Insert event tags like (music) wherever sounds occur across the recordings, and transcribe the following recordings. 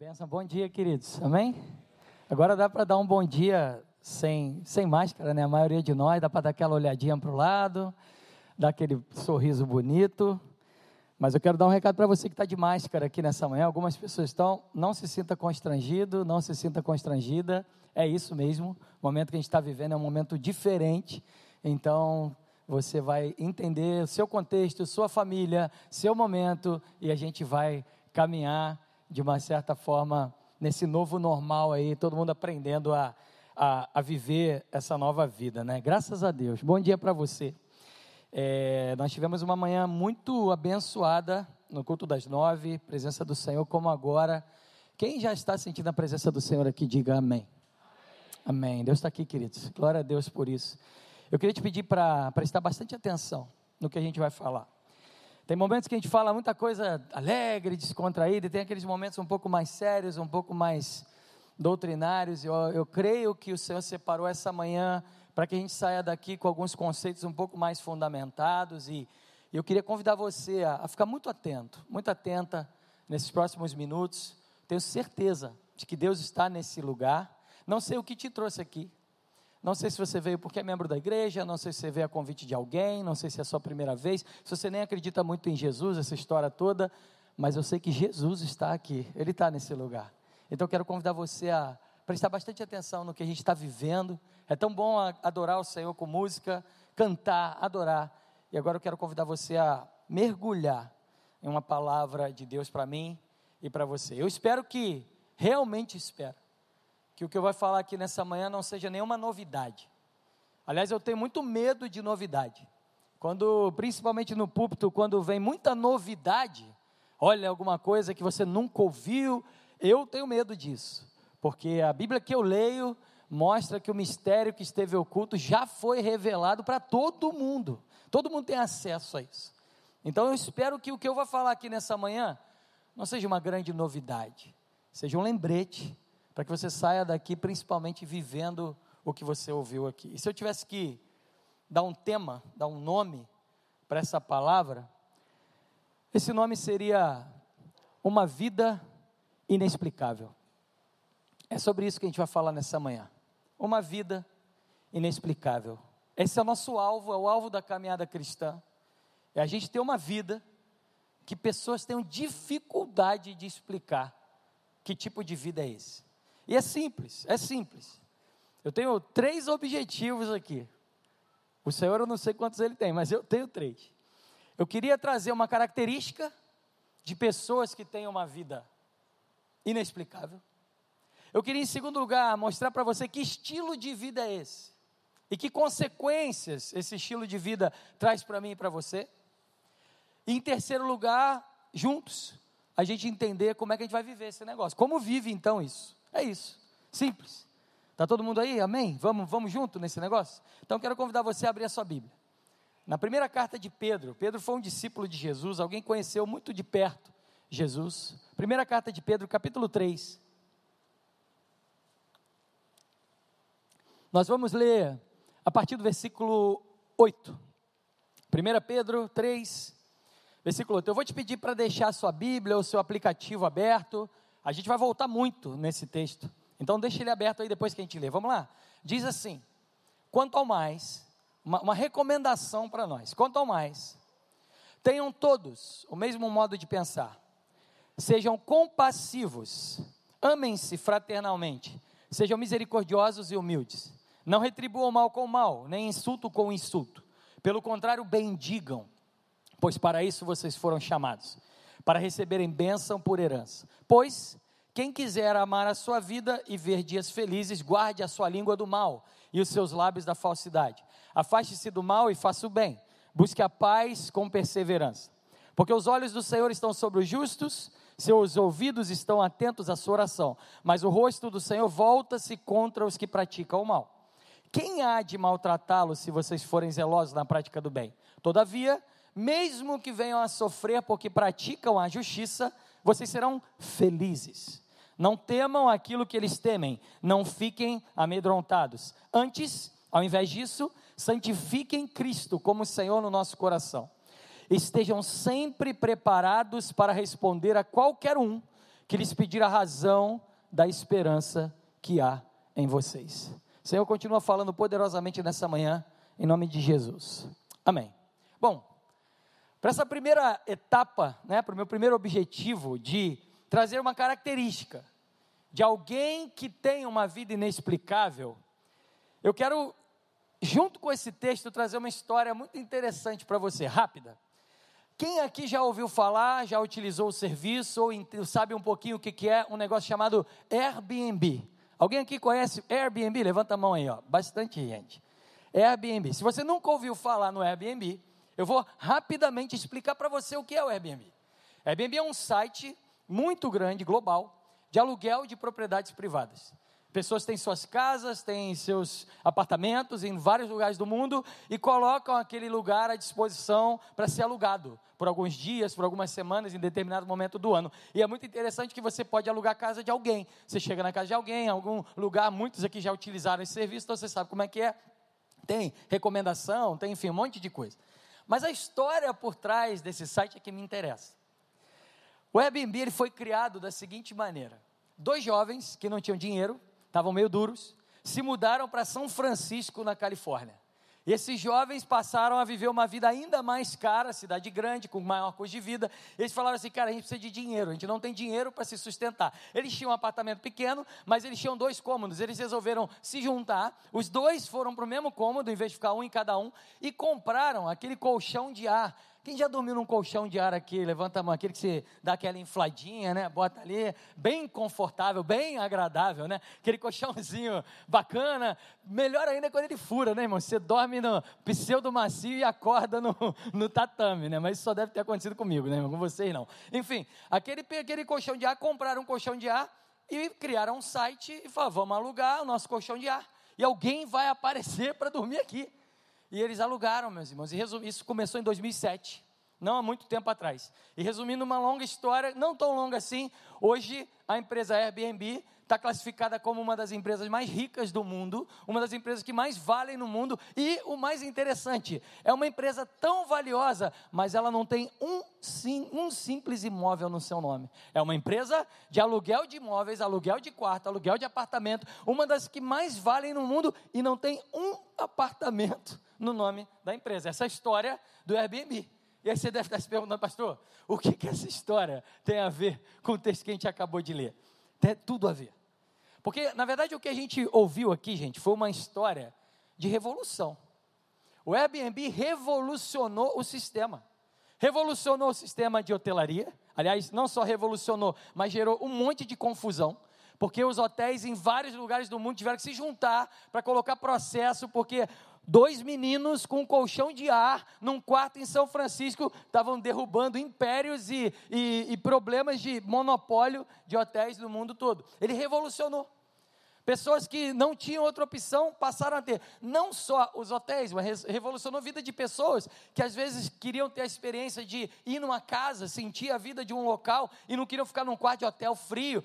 Benção, bom dia, queridos. Amém? Agora dá para dar um bom dia sem, sem máscara, né? A maioria de nós dá para dar aquela olhadinha para o lado, dar aquele sorriso bonito. Mas eu quero dar um recado para você que está de máscara aqui nessa manhã. Algumas pessoas estão, não se sinta constrangido, não se sinta constrangida. É isso mesmo. O momento que a gente está vivendo é um momento diferente. Então, você vai entender o seu contexto, sua família, seu momento, e a gente vai caminhar de uma certa forma nesse novo normal aí, todo mundo aprendendo a, a, a viver essa nova vida, né? Graças a Deus. Bom dia para você. É, nós tivemos uma manhã muito abençoada no culto das nove, presença do Senhor como agora. Quem já está sentindo a presença do Senhor aqui, diga amém. Amém. amém. Deus está aqui, queridos. Glória a Deus por isso. Eu queria te pedir para prestar bastante atenção no que a gente vai falar. Tem momentos que a gente fala muita coisa alegre, descontraída, e tem aqueles momentos um pouco mais sérios, um pouco mais doutrinários. Eu, eu creio que o Senhor separou essa manhã para que a gente saia daqui com alguns conceitos um pouco mais fundamentados. E eu queria convidar você a, a ficar muito atento, muito atenta nesses próximos minutos. Tenho certeza de que Deus está nesse lugar. Não sei o que te trouxe aqui, não sei se você veio porque é membro da igreja, não sei se você veio a convite de alguém, não sei se é a sua primeira vez, se você nem acredita muito em Jesus, essa história toda, mas eu sei que Jesus está aqui, Ele está nesse lugar. Então eu quero convidar você a prestar bastante atenção no que a gente está vivendo. É tão bom adorar o Senhor com música, cantar, adorar. E agora eu quero convidar você a mergulhar em uma palavra de Deus para mim e para você. Eu espero que, realmente espero, que o que eu vou falar aqui nessa manhã não seja nenhuma novidade. Aliás, eu tenho muito medo de novidade. Quando, principalmente no púlpito, quando vem muita novidade, olha alguma coisa que você nunca ouviu, eu tenho medo disso. Porque a Bíblia que eu leio mostra que o mistério que esteve oculto já foi revelado para todo mundo. Todo mundo tem acesso a isso. Então eu espero que o que eu vou falar aqui nessa manhã não seja uma grande novidade, seja um lembrete para que você saia daqui principalmente vivendo o que você ouviu aqui. E se eu tivesse que dar um tema, dar um nome para essa palavra, esse nome seria Uma Vida Inexplicável. É sobre isso que a gente vai falar nessa manhã. Uma vida inexplicável. Esse é o nosso alvo, é o alvo da caminhada cristã. É a gente ter uma vida que pessoas tenham dificuldade de explicar que tipo de vida é esse. E é simples, é simples. Eu tenho três objetivos aqui. O Senhor eu não sei quantos ele tem, mas eu tenho três. Eu queria trazer uma característica de pessoas que têm uma vida inexplicável. Eu queria, em segundo lugar, mostrar para você que estilo de vida é esse. E que consequências esse estilo de vida traz para mim e para você. E em terceiro lugar, juntos, a gente entender como é que a gente vai viver esse negócio. Como vive então isso? É isso. Simples. Está todo mundo aí? Amém? Vamos, vamos junto nesse negócio? Então quero convidar você a abrir a sua Bíblia. Na primeira carta de Pedro, Pedro foi um discípulo de Jesus, alguém conheceu muito de perto Jesus. Primeira carta de Pedro, capítulo 3. Nós vamos ler a partir do versículo 8. 1 Pedro 3, versículo 8. Eu vou te pedir para deixar a sua Bíblia ou seu aplicativo aberto a gente vai voltar muito nesse texto. Então deixa ele aberto aí depois que a gente lê. Vamos lá. Diz assim: quanto ao mais, uma, uma recomendação para nós. Quanto ao mais, tenham todos o mesmo modo de pensar. Sejam compassivos, amem-se fraternalmente, sejam misericordiosos e humildes. Não retribuam mal com mal, nem insulto com insulto. Pelo contrário, bendigam, pois para isso vocês foram chamados para receberem bênção por herança. Pois quem quiser amar a sua vida e ver dias felizes, guarde a sua língua do mal e os seus lábios da falsidade. Afaste-se do mal e faça o bem. Busque a paz com perseverança. Porque os olhos do Senhor estão sobre os justos, seus ouvidos estão atentos à sua oração, mas o rosto do Senhor volta-se contra os que praticam o mal. Quem há de maltratá-los se vocês forem zelosos na prática do bem? Todavia, mesmo que venham a sofrer porque praticam a justiça, vocês serão felizes. Não temam aquilo que eles temem, não fiquem amedrontados. Antes, ao invés disso, santifiquem Cristo como Senhor no nosso coração. Estejam sempre preparados para responder a qualquer um que lhes pedir a razão da esperança que há em vocês. Senhor, continua falando poderosamente nessa manhã, em nome de Jesus. Amém. Bom, para essa primeira etapa, né, para o meu primeiro objetivo de trazer uma característica de alguém que tem uma vida inexplicável, eu quero, junto com esse texto, trazer uma história muito interessante para você, rápida. Quem aqui já ouviu falar, já utilizou o serviço, ou sabe um pouquinho o que, que é um negócio chamado Airbnb? Alguém aqui conhece Airbnb? Levanta a mão aí, ó. Bastante gente. Airbnb. Se você nunca ouviu falar no Airbnb, eu vou rapidamente explicar para você o que é o Airbnb. Airbnb é um site muito grande, global, de aluguel de propriedades privadas. Pessoas têm suas casas, têm seus apartamentos em vários lugares do mundo e colocam aquele lugar à disposição para ser alugado por alguns dias, por algumas semanas, em determinado momento do ano. E é muito interessante que você pode alugar a casa de alguém. Você chega na casa de alguém, algum lugar, muitos aqui já utilizaram esse serviço, então você sabe como é que é. Tem recomendação, tem, enfim, um monte de coisa. Mas a história por trás desse site é que me interessa. O Airbnb ele foi criado da seguinte maneira: dois jovens que não tinham dinheiro estavam meio duros, se mudaram para São Francisco, na Califórnia. Esses jovens passaram a viver uma vida ainda mais cara, cidade grande, com maior custo de vida. Eles falaram assim, cara, a gente precisa de dinheiro, a gente não tem dinheiro para se sustentar. Eles tinham um apartamento pequeno, mas eles tinham dois cômodos. Eles resolveram se juntar, os dois foram para o mesmo cômodo, em vez de ficar um em cada um, e compraram aquele colchão de ar quem já dormiu num colchão de ar aqui? Levanta a mão, aquele que você dá aquela infladinha, né? Bota ali, bem confortável, bem agradável, né? Aquele colchãozinho bacana. Melhor ainda quando ele fura, né, irmão? Você dorme no pseudo macio e acorda no, (laughs) no tatame, né? Mas isso só deve ter acontecido comigo, né, irmão? Com vocês não. Enfim, aquele, aquele colchão de ar, compraram um colchão de ar e criaram um site e falaram: vamos alugar o nosso colchão de ar. E alguém vai aparecer para dormir aqui. E eles alugaram, meus irmãos. E isso começou em 2007, não há muito tempo atrás. E resumindo uma longa história, não tão longa assim, hoje a empresa Airbnb está classificada como uma das empresas mais ricas do mundo, uma das empresas que mais valem no mundo. E o mais interessante, é uma empresa tão valiosa, mas ela não tem um, sim, um simples imóvel no seu nome. É uma empresa de aluguel de imóveis, aluguel de quarto, aluguel de apartamento, uma das que mais valem no mundo e não tem um apartamento no nome da empresa. Essa é a história do Airbnb. E aí você deve estar se perguntando, pastor, o que, que essa história tem a ver com o texto que a gente acabou de ler? Tem tudo a ver. Porque, na verdade, o que a gente ouviu aqui, gente, foi uma história de revolução. O Airbnb revolucionou o sistema. Revolucionou o sistema de hotelaria. Aliás, não só revolucionou, mas gerou um monte de confusão. Porque os hotéis em vários lugares do mundo tiveram que se juntar para colocar processo, porque dois meninos com um colchão de ar num quarto em São Francisco estavam derrubando impérios e, e, e, problemas de monopólio de hotéis no mundo todo. Ele revolucionou. Pessoas que não tinham outra opção passaram a ter não só os hotéis, mas revolucionou a vida de pessoas que às vezes queriam ter a experiência de ir numa casa, sentir a vida de um local e não queriam ficar num quarto de hotel frio.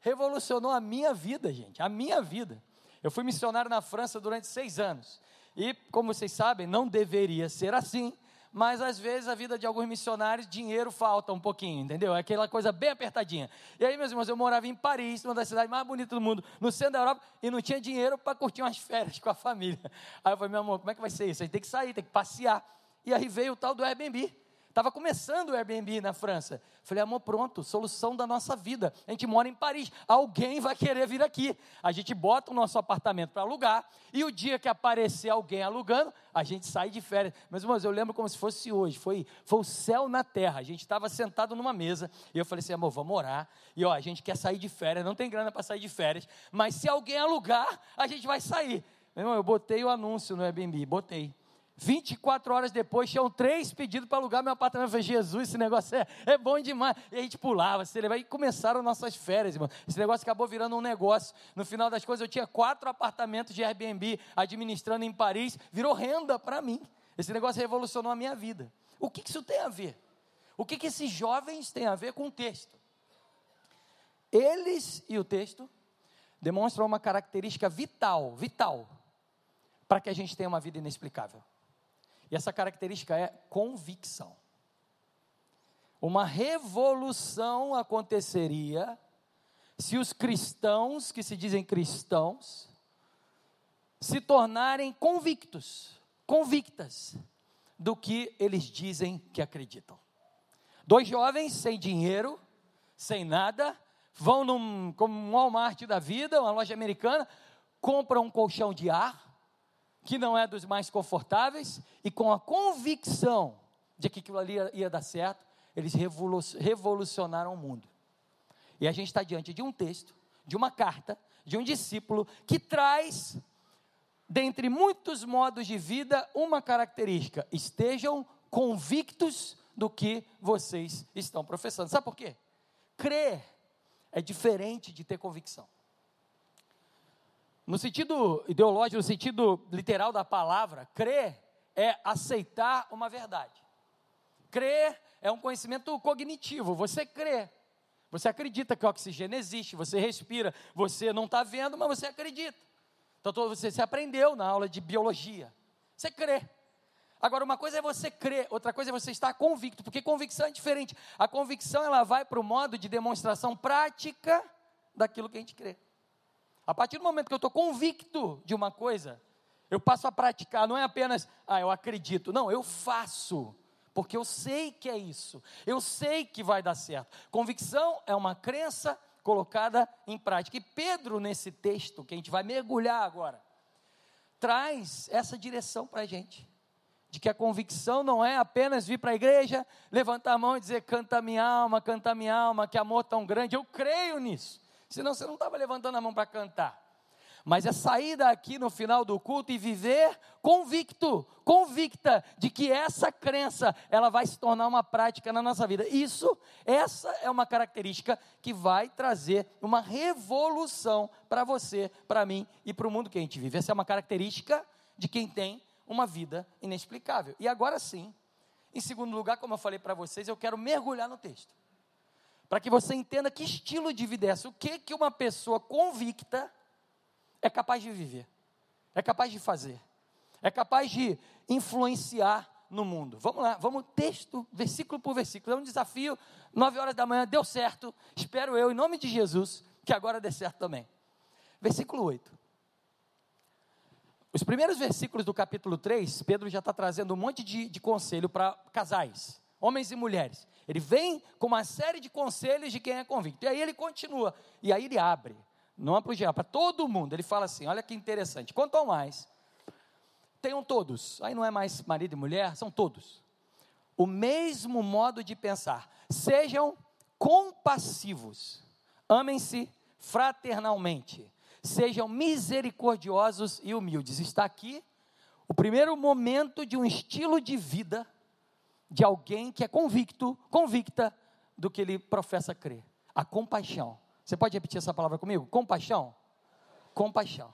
Revolucionou a minha vida, gente, a minha vida. Eu fui missionário na França durante seis anos. E, como vocês sabem, não deveria ser assim, mas às vezes a vida de alguns missionários, dinheiro falta um pouquinho, entendeu? É aquela coisa bem apertadinha. E aí, meus irmãos, eu morava em Paris, uma das cidades mais bonitas do mundo, no centro da Europa, e não tinha dinheiro para curtir umas férias (laughs) com a família. Aí eu falei, meu amor, como é que vai ser isso? A gente tem que sair, tem que passear. E aí veio o tal do Airbnb. Estava começando o Airbnb na França. Falei, amor, pronto, solução da nossa vida. A gente mora em Paris. Alguém vai querer vir aqui. A gente bota o nosso apartamento para alugar. E o dia que aparecer alguém alugando, a gente sai de férias. Mas, irmãos, eu lembro como se fosse hoje. Foi, foi o céu na terra. A gente estava sentado numa mesa. E eu falei assim, amor, vamos orar. E ó, a gente quer sair de férias. Não tem grana para sair de férias. Mas se alguém alugar, a gente vai sair. Meu irmão, eu botei o anúncio no Airbnb. Botei. 24 horas depois, tinham três pedidos para alugar meu apartamento. Eu falei, Jesus, esse negócio é, é bom demais. E a gente pulava, celebrava, e começaram nossas férias, irmão. Esse negócio acabou virando um negócio. No final das coisas, eu tinha quatro apartamentos de Airbnb administrando em Paris, virou renda para mim. Esse negócio revolucionou a minha vida. O que, que isso tem a ver? O que, que esses jovens têm a ver com o texto? Eles e o texto demonstram uma característica vital, vital, para que a gente tenha uma vida inexplicável. E essa característica é convicção. Uma revolução aconteceria se os cristãos, que se dizem cristãos, se tornarem convictos, convictas do que eles dizem que acreditam. Dois jovens sem dinheiro, sem nada, vão num como um Walmart da vida, uma loja americana, compram um colchão de ar, que não é dos mais confortáveis, e com a convicção de que aquilo ali ia, dar certo, eles revolucionaram o mundo. E a gente está diante de um texto, de uma carta, de um discípulo que traz, dentre muitos modos de vida, uma característica: estejam convictos do que vocês estão professando. Sabe por quê? Crer é diferente de ter convicção. No sentido ideológico, no sentido literal da palavra, crer é aceitar uma verdade. Crer é um conhecimento cognitivo. Você crê. Você acredita que o oxigênio existe, você respira, você não está vendo, mas você acredita. Então você, você aprendeu na aula de biologia. Você crê. Agora, uma coisa é você crer, outra coisa é você estar convicto, porque convicção é diferente. A convicção ela vai para o modo de demonstração prática daquilo que a gente crê. A partir do momento que eu estou convicto de uma coisa, eu passo a praticar, não é apenas, ah, eu acredito, não, eu faço porque eu sei que é isso, eu sei que vai dar certo. Convicção é uma crença colocada em prática. E Pedro, nesse texto, que a gente vai mergulhar agora, traz essa direção para a gente. De que a convicção não é apenas vir para a igreja, levantar a mão e dizer: canta minha alma, canta minha alma, que amor tão grande. Eu creio nisso. Senão você não estava levantando a mão para cantar mas é sair daqui no final do culto e viver convicto, convicta de que essa crença, ela vai se tornar uma prática na nossa vida. Isso, essa é uma característica que vai trazer uma revolução para você, para mim e para o mundo que a gente vive. Essa é uma característica de quem tem uma vida inexplicável. E agora sim, em segundo lugar, como eu falei para vocês, eu quero mergulhar no texto. Para que você entenda que estilo de vida é essa, o que que uma pessoa convicta é capaz de viver, é capaz de fazer, é capaz de influenciar no mundo. Vamos lá, vamos texto, versículo por versículo. É um desafio, nove horas da manhã, deu certo. Espero eu, em nome de Jesus, que agora dê certo também. Versículo 8. Os primeiros versículos do capítulo 3, Pedro já está trazendo um monte de, de conselho para casais, homens e mulheres. Ele vem com uma série de conselhos de quem é convicto. E aí ele continua, e aí ele abre não é para o geral, para todo mundo. Ele fala assim: olha que interessante. Quanto ao mais, tenham todos, aí não é mais marido e mulher, são todos, o mesmo modo de pensar. Sejam compassivos, amem-se fraternalmente, sejam misericordiosos e humildes. Está aqui o primeiro momento de um estilo de vida de alguém que é convicto, convicta do que ele professa crer. A compaixão. Você pode repetir essa palavra comigo? Compaixão? Compaixão.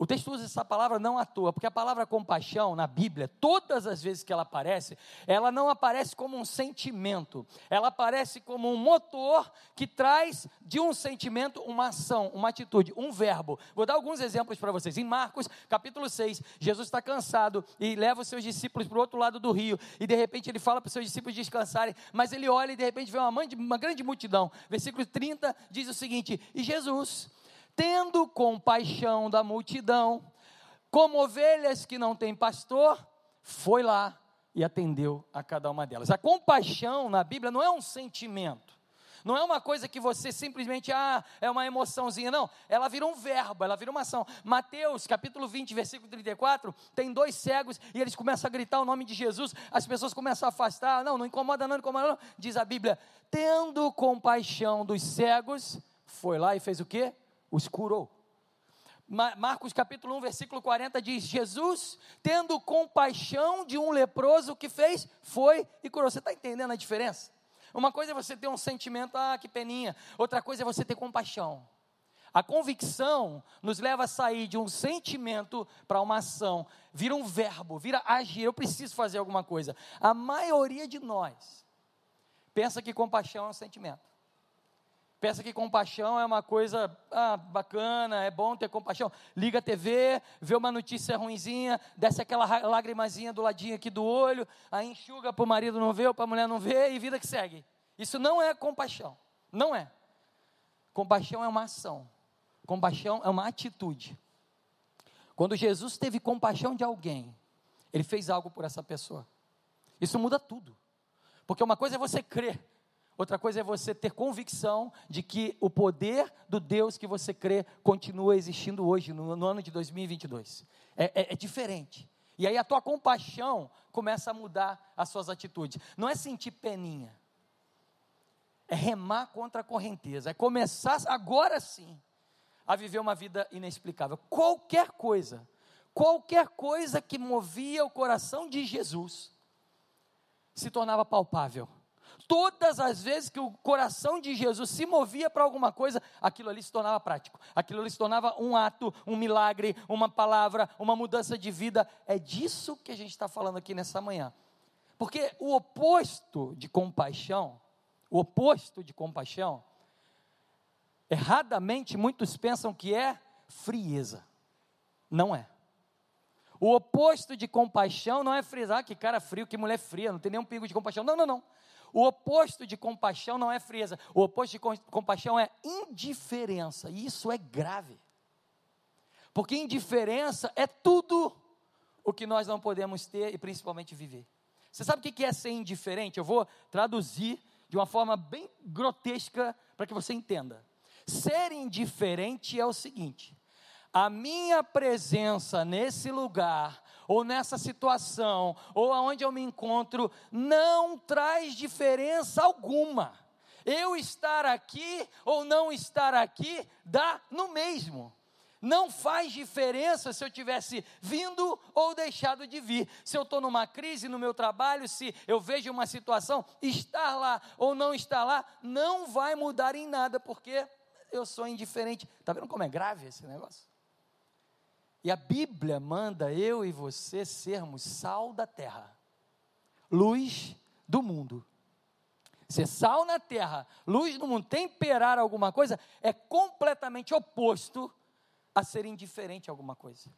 O texto usa essa palavra não à toa, porque a palavra compaixão na Bíblia, todas as vezes que ela aparece, ela não aparece como um sentimento, ela aparece como um motor que traz de um sentimento uma ação, uma atitude, um verbo. Vou dar alguns exemplos para vocês. Em Marcos, capítulo 6, Jesus está cansado e leva os seus discípulos para o outro lado do rio, e de repente ele fala para os seus discípulos descansarem, mas ele olha e de repente vê uma, uma grande multidão. Versículo 30 diz o seguinte: E Jesus tendo compaixão da multidão, como ovelhas que não têm pastor, foi lá e atendeu a cada uma delas. A compaixão na Bíblia não é um sentimento. Não é uma coisa que você simplesmente, ah, é uma emoçãozinha, não. Ela vira um verbo, ela vira uma ação. Mateus, capítulo 20, versículo 34, tem dois cegos e eles começam a gritar o nome de Jesus, as pessoas começam a afastar, não, não incomoda não, não incomoda não. Diz a Bíblia, tendo compaixão dos cegos, foi lá e fez o quê? Os curou. Marcos capítulo 1, versículo 40 diz: Jesus, tendo compaixão de um leproso, o que fez? Foi e curou. Você está entendendo a diferença? Uma coisa é você ter um sentimento, ah, que peninha. Outra coisa é você ter compaixão. A convicção nos leva a sair de um sentimento para uma ação, vira um verbo, vira agir. Eu preciso fazer alguma coisa. A maioria de nós pensa que compaixão é um sentimento. Pensa que compaixão é uma coisa ah, bacana, é bom ter compaixão. Liga a TV, vê uma notícia ruinzinha, desce aquela lagrimazinha do ladinho aqui do olho, aí enxuga para o marido não ver para a mulher não ver e vida que segue. Isso não é compaixão. Não é. compaixão é uma ação, compaixão é uma atitude. Quando Jesus teve compaixão de alguém, ele fez algo por essa pessoa. Isso muda tudo. Porque uma coisa é você crer, outra coisa é você ter convicção de que o poder do Deus que você crê continua existindo hoje, no, no ano de 2022. É, é, é diferente. E aí a tua compaixão começa a mudar as suas atitudes. Não é sentir peninha. É remar contra a correnteza. É começar agora sim a viver uma vida inexplicável. Qualquer coisa, qualquer coisa que movia o coração de Jesus se tornava palpável. Todas as vezes que o coração de Jesus se movia para alguma coisa, aquilo ali se tornava prático, aquilo ali se tornava um ato, um milagre, uma palavra, uma mudança de vida. É disso que a gente está falando aqui nessa manhã. Porque o oposto de compaixão, o oposto de compaixão, Erradamente, muitos pensam que é frieza. Não é. O oposto de compaixão não é frisar ah, que cara frio, que mulher fria, não tem nenhum pingo de compaixão. Não, não, não. O oposto de compaixão não é frieza. O oposto de compaixão é indiferença. E isso é grave. Porque indiferença é tudo o que nós não podemos ter e principalmente viver. Você sabe o que é ser indiferente? Eu vou traduzir de uma forma bem grotesca para que você entenda. Ser indiferente é o seguinte: a minha presença nesse lugar, ou nessa situação, ou aonde eu me encontro, não traz diferença alguma. Eu estar aqui ou não estar aqui dá no mesmo. Não faz diferença se eu tivesse vindo ou deixado de vir. Se eu estou numa crise no meu trabalho, se eu vejo uma situação, estar lá ou não estar lá, não vai mudar em nada, porque eu sou indiferente. Está vendo como é grave esse negócio? E a Bíblia manda eu e você sermos sal da terra, luz do mundo. Ser sal na terra, luz do mundo, temperar alguma coisa, é completamente oposto a ser indiferente a alguma coisa.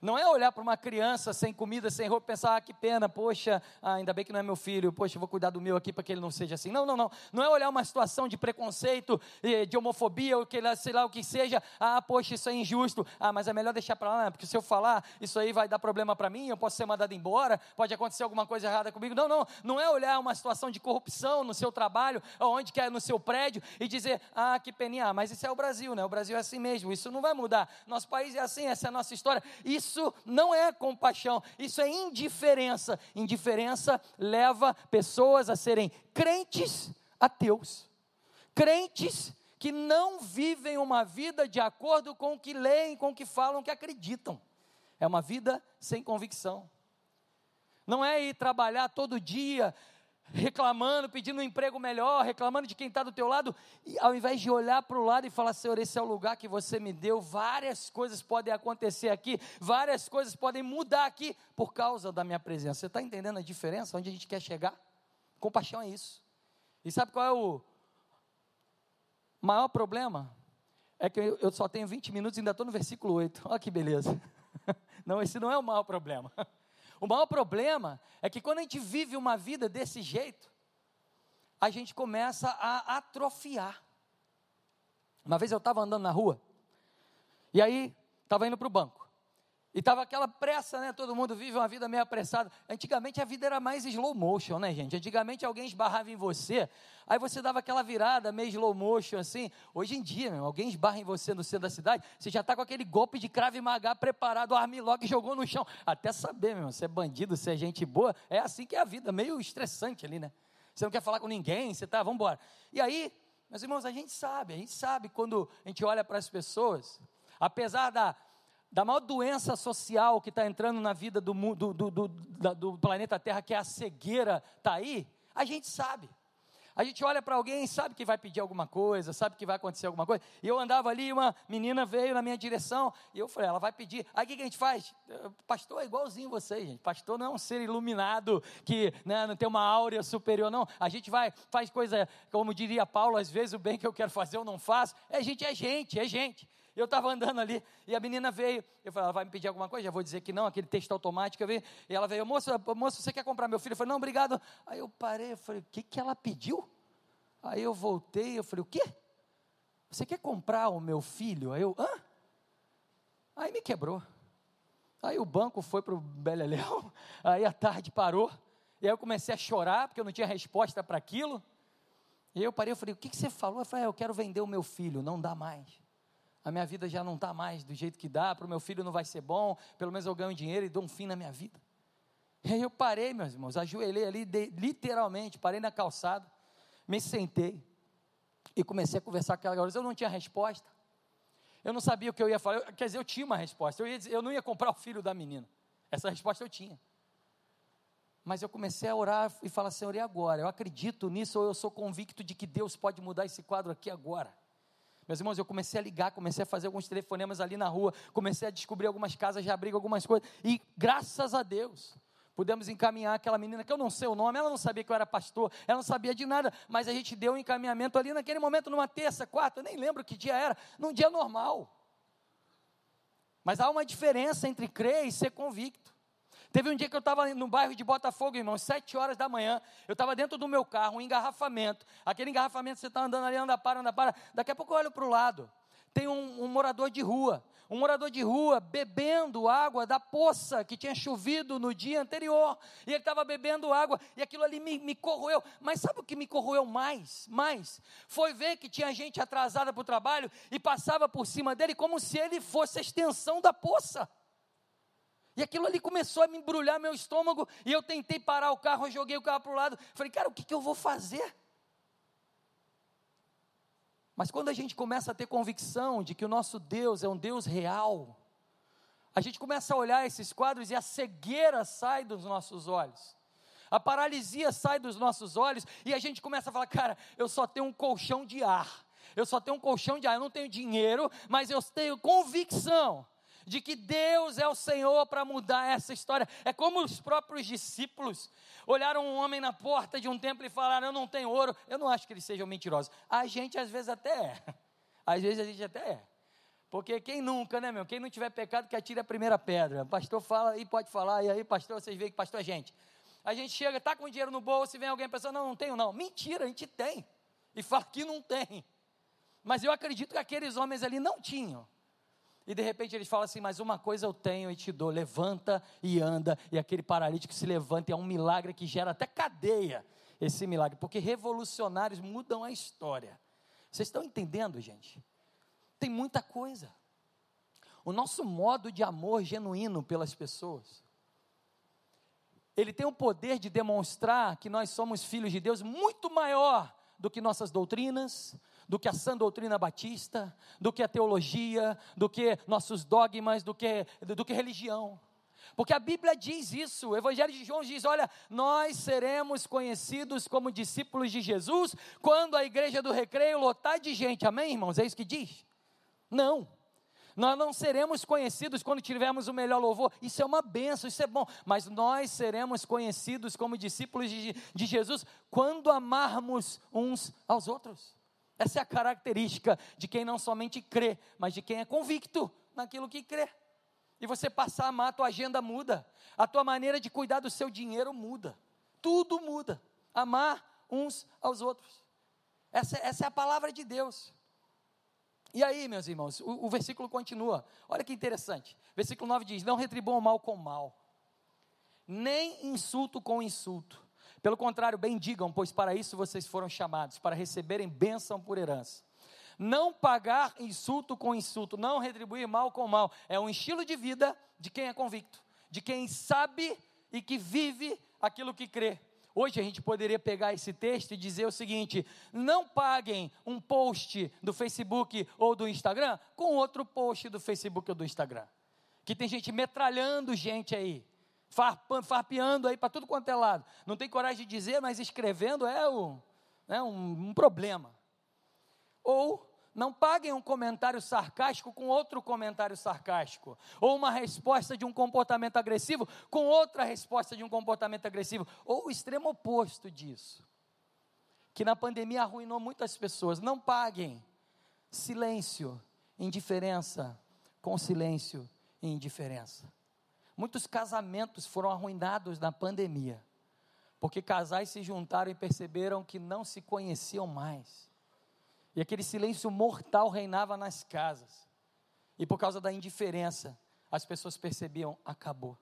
Não é olhar para uma criança sem comida, sem roupa, pensar, ah, que pena, poxa, ah, ainda bem que não é meu filho, poxa, vou cuidar do meu aqui para que ele não seja assim. Não, não, não. Não é olhar uma situação de preconceito, de homofobia, ou que, sei lá o que seja, ah, poxa, isso é injusto. Ah, mas é melhor deixar para lá, porque se eu falar, isso aí vai dar problema para mim, eu posso ser mandado embora, pode acontecer alguma coisa errada comigo. Não, não. Não é olhar uma situação de corrupção no seu trabalho, onde quer no seu prédio, e dizer, ah, que peninha, ah, mas isso é o Brasil, né? O Brasil é assim mesmo, isso não vai mudar. Nosso país é assim, essa é a nossa história. Isso isso não é compaixão, isso é indiferença. Indiferença leva pessoas a serem crentes ateus, crentes que não vivem uma vida de acordo com o que leem, com o que falam, que acreditam. É uma vida sem convicção. Não é ir trabalhar todo dia reclamando, pedindo um emprego melhor, reclamando de quem está do teu lado, e ao invés de olhar para o lado e falar, Senhor, esse é o lugar que você me deu, várias coisas podem acontecer aqui, várias coisas podem mudar aqui por causa da minha presença. Você está entendendo a diferença? Onde a gente quer chegar? Compaixão é isso. E sabe qual é o maior problema? É que eu só tenho 20 minutos e ainda estou no versículo 8. (laughs) Olha que beleza. (laughs) Não, esse não é o maior problema. (laughs) O maior problema é que quando a gente vive uma vida desse jeito, a gente começa a atrofiar. Uma vez eu estava andando na rua, e aí estava indo para o banco. E estava aquela pressa, né? Todo mundo vive uma vida meio apressada. Antigamente a vida era mais slow motion, né, gente? Antigamente alguém esbarrava em você, aí você dava aquela virada meio slow motion, assim. Hoje em dia, meu, alguém esbarra em você no centro da cidade, você já está com aquele golpe de crave magá preparado, o armlock jogou no chão. Até saber, meu, se é bandido, se é gente boa, é assim que é a vida, meio estressante ali, né? Você não quer falar com ninguém, você tá, vamos embora. E aí, meus irmãos, a gente sabe, a gente sabe quando a gente olha para as pessoas, apesar da da maior doença social que está entrando na vida do, do, do, do, planeta Terra, que é a cegueira, está aí, a gente sabe. A gente olha para alguém, sabe que vai pedir alguma coisa, sabe que vai acontecer alguma coisa. E eu andava ali, uma menina veio na minha direção, e eu falei, ela vai pedir. Aí o que, a gente faz? Pastor é igualzinho você, gente. Pastor não é um ser iluminado que né, não tem uma áurea superior, não. A gente vai, faz coisa, como diria Paulo, às vezes o bem que eu quero fazer eu não faço. É gente, é gente, é gente. Eu estava andando ali e a menina veio. Eu falei, ela vai me pedir alguma coisa? Já vou dizer que não, aquele texto automático. Veio, e ela veio, moça, moça, você quer comprar meu filho? Eu falei, não, obrigado. Aí eu parei, eu falei, o que, que ela pediu? Aí eu voltei, eu falei, o quê? Você quer comprar o meu filho? Aí eu, hã? Aí me quebrou. Aí o banco foi para o Beleléu, (laughs) aí a tarde parou, e aí eu comecei a chorar, porque eu não tinha resposta para aquilo. E aí eu parei, eu falei, o que, que você falou? Eu falei, ah, eu quero vender o meu filho, não dá mais. A minha vida já não está mais do jeito que dá, para o meu filho não vai ser bom, pelo menos eu ganho dinheiro e dou um fim na minha vida. E aí eu parei, meus irmãos, ajoelhei ali, de, literalmente, parei na calçada, me sentei e comecei a conversar com aquela garota. Eu não tinha resposta, eu não sabia o que eu ia falar, eu, quer dizer, eu tinha uma resposta, eu, ia dizer, eu não ia comprar o filho da menina, essa resposta eu tinha. Mas eu comecei a orar e falar, Senhor, e agora? Eu acredito nisso ou eu sou convicto de que Deus pode mudar esse quadro aqui agora? Meus irmãos, eu comecei a ligar, comecei a fazer alguns telefonemas ali na rua, comecei a descobrir algumas casas de abrigo, algumas coisas, e graças a Deus, pudemos encaminhar aquela menina, que eu não sei o nome, ela não sabia que eu era pastor, ela não sabia de nada, mas a gente deu um encaminhamento ali naquele momento, numa terça, quarta, eu nem lembro que dia era, num dia normal. Mas há uma diferença entre crer e ser convicto. Teve um dia que eu estava no bairro de Botafogo, irmão, sete horas da manhã. Eu estava dentro do meu carro, um engarrafamento. Aquele engarrafamento, você está andando ali, anda para, anda para. Daqui a pouco eu olho para o lado. Tem um, um, morador de rua. Um morador de rua bebendo água da poça que tinha chovido no dia anterior. E ele estava bebendo água. E aquilo ali me, me corroeu. Mas sabe o que me corroeu mais? Mais? Foi ver que tinha gente atrasada para o trabalho e passava por cima dele como se ele fosse a extensão da poça. E aquilo ali começou a me embrulhar meu estômago. E eu tentei parar o carro, eu joguei o carro para o lado. Falei, cara, o que, que eu vou fazer? Mas quando a gente começa a ter convicção de que o nosso Deus é um Deus real, a gente começa a olhar esses quadros e a cegueira sai dos nossos olhos. A paralisia sai dos nossos olhos e a gente começa a falar: cara, eu só tenho um colchão de ar. Eu só tenho um colchão de ar. Eu não tenho dinheiro, mas eu tenho convicção de que Deus é o Senhor para mudar essa história. É como os próprios discípulos olharam um homem na porta de um templo e falaram: Eu não tenho ouro. Eu não acho que eles sejam mentirosos. A gente às vezes até é. (laughs) Às vezes a gente até é. Porque quem nunca, né, meu? Quem não tiver pecado, que atire a primeira pedra. O pastor fala e pode falar, e aí, pastor, vocês veem que pastor é gente. A gente chega, está com dinheiro no bolso e vem alguém pensando, não, não tenho não. Mentira, a gente tem. E fala que não tem. Mas eu acredito que aqueles homens ali não tinham. E de repente eles falam assim: Mas uma coisa eu tenho e te dou, levanta e anda. E aquele paralítico se levanta, e é um milagre que gera até cadeia esse milagre, porque revolucionários mudam a história. Vocês estão entendendo, gente? Tem muita coisa. O nosso modo de amor genuíno pelas pessoas, ele tem o poder de demonstrar que nós somos filhos de Deus muito maior do que nossas doutrinas, do que a sã doutrina batista, do que a teologia, do que nossos dogmas, do que, do que religião. Porque a Bíblia diz isso, o Evangelho de João diz: olha, nós seremos conhecidos como discípulos de Jesus quando a igreja do recreio lotar de gente, amém, irmãos? É isso que diz? Não. Nós não seremos conhecidos quando tivermos o melhor louvor, isso é uma benção, isso é bom, mas nós seremos conhecidos como discípulos de, de Jesus quando amarmos uns aos outros. Essa é a característica de quem não somente crê, mas de quem é convicto naquilo que crê. E você passar a amar, a tua agenda muda, a tua maneira de cuidar do seu dinheiro muda, tudo muda. Amar uns aos outros. Essa, essa é a palavra de Deus. E aí, meus irmãos, o, o, versículo continua. Olha que interessante. Versículo 9 diz: Não retribuam mal com mal, nem insulto com insulto, pelo contrário, bendigam, pois para isso vocês foram chamados, para receberem bênção por herança. Não pagar insulto com insulto, não retribuir mal com mal, é um estilo de vida de quem é convicto, de quem sabe e que vive aquilo que crê. Hoje a gente poderia pegar esse texto e dizer o seguinte: não paguem um post do Facebook ou do Instagram com outro post do Facebook ou do Instagram. Que tem gente metralhando gente aí farpeando aí para tudo quanto é lado. Não tem coragem de dizer, mas escrevendo é, o, é um, um problema. Ou não paguem um comentário sarcástico com outro comentário sarcástico, ou uma resposta de um comportamento agressivo com outra resposta de um comportamento agressivo, ou o extremo oposto disso, que na pandemia arruinou muitas pessoas. Não paguem silêncio, indiferença com silêncio e indiferença. Muitos casamentos foram arruinados na pandemia, porque casais se juntaram e perceberam que não se conheciam mais. E aquele silêncio mortal reinava nas casas. E por causa da indiferença, as pessoas percebiam: acabou.